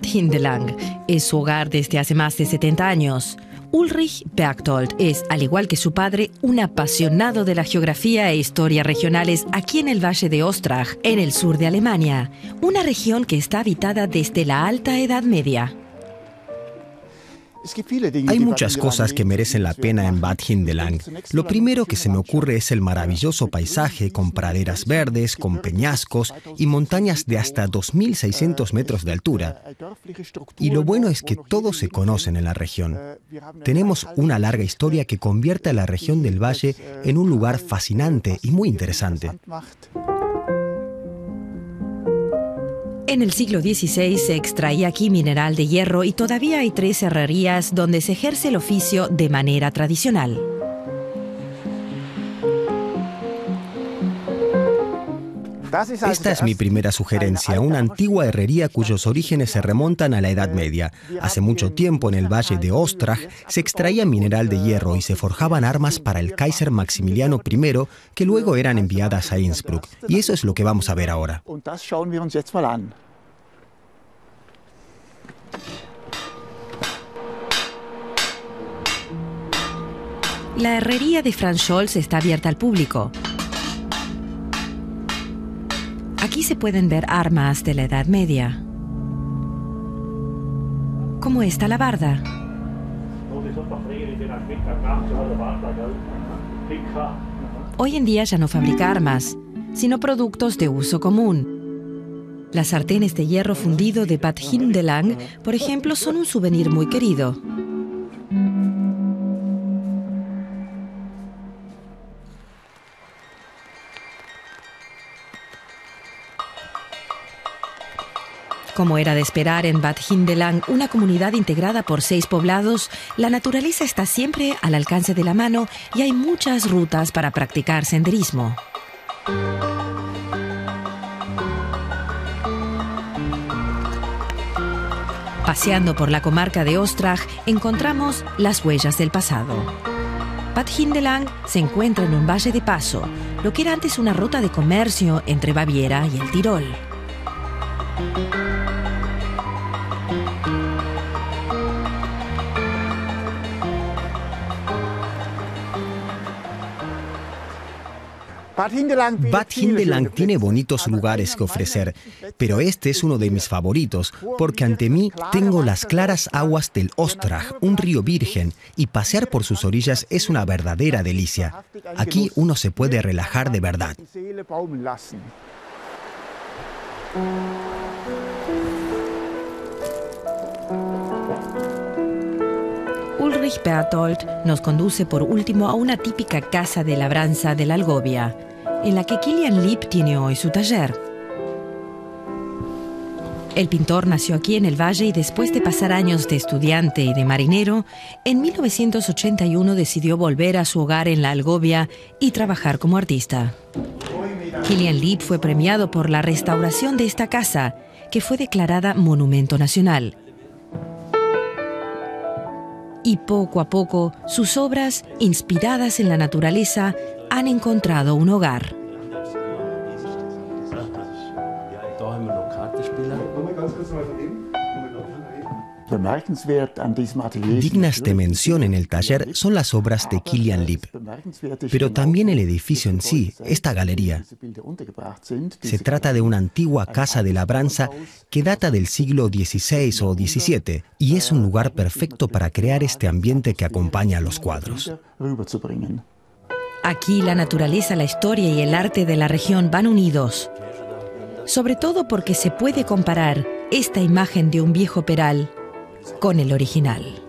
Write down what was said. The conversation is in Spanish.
Hindelang. Es su hogar desde hace más de 70 años. Ulrich Berchtold es, al igual que su padre, un apasionado de la geografía e historia regionales aquí en el Valle de Ostrach, en el sur de Alemania, una región que está habitada desde la Alta Edad Media. Hay muchas cosas que merecen la pena en Bad Hindelang. Lo primero que se me ocurre es el maravilloso paisaje con praderas verdes, con peñascos y montañas de hasta 2.600 metros de altura. Y lo bueno es que todos se conocen en la región. Tenemos una larga historia que convierte a la región del valle en un lugar fascinante y muy interesante. En el siglo XVI se extraía aquí mineral de hierro y todavía hay tres herrerías donde se ejerce el oficio de manera tradicional. Esta es mi primera sugerencia, una antigua herrería cuyos orígenes se remontan a la Edad Media. Hace mucho tiempo en el valle de Ostrach se extraía mineral de hierro y se forjaban armas para el Kaiser Maximiliano I que luego eran enviadas a Innsbruck. Y eso es lo que vamos a ver ahora. La herrería de Franz Scholz está abierta al público. Aquí se pueden ver armas de la Edad Media. Como esta labarda. Hoy en día ya no fabrica armas, sino productos de uso común. Las sartenes de hierro fundido de Bad Hindelang, por ejemplo, son un souvenir muy querido. Como era de esperar en Bad Hindelang, una comunidad integrada por seis poblados, la naturaleza está siempre al alcance de la mano y hay muchas rutas para practicar senderismo. Paseando por la comarca de Ostrach encontramos las huellas del pasado. Bad Hindelang se encuentra en un valle de paso, lo que era antes una ruta de comercio entre Baviera y el Tirol. Bad Hindelang tiene bonitos lugares que ofrecer, pero este es uno de mis favoritos porque ante mí tengo las claras aguas del Ostrach, un río virgen, y pasear por sus orillas es una verdadera delicia. Aquí uno se puede relajar de verdad. Ulrich Berthold nos conduce por último a una típica casa de labranza de la Algovia, en la que Kilian Lipp tiene hoy su taller. El pintor nació aquí en el Valle y después de pasar años de estudiante y de marinero, en 1981 decidió volver a su hogar en la Algovia y trabajar como artista. Kilian Lipp fue premiado por la restauración de esta casa, que fue declarada Monumento Nacional. Y poco a poco, sus obras, inspiradas en la naturaleza, han encontrado un hogar. Dignas de mención en el taller son las obras de Kilian Lipp, pero también el edificio en sí, esta galería. Se trata de una antigua casa de labranza que data del siglo XVI o XVII y es un lugar perfecto para crear este ambiente que acompaña a los cuadros. Aquí la naturaleza, la historia y el arte de la región van unidos, sobre todo porque se puede comparar esta imagen de un viejo peral con el original.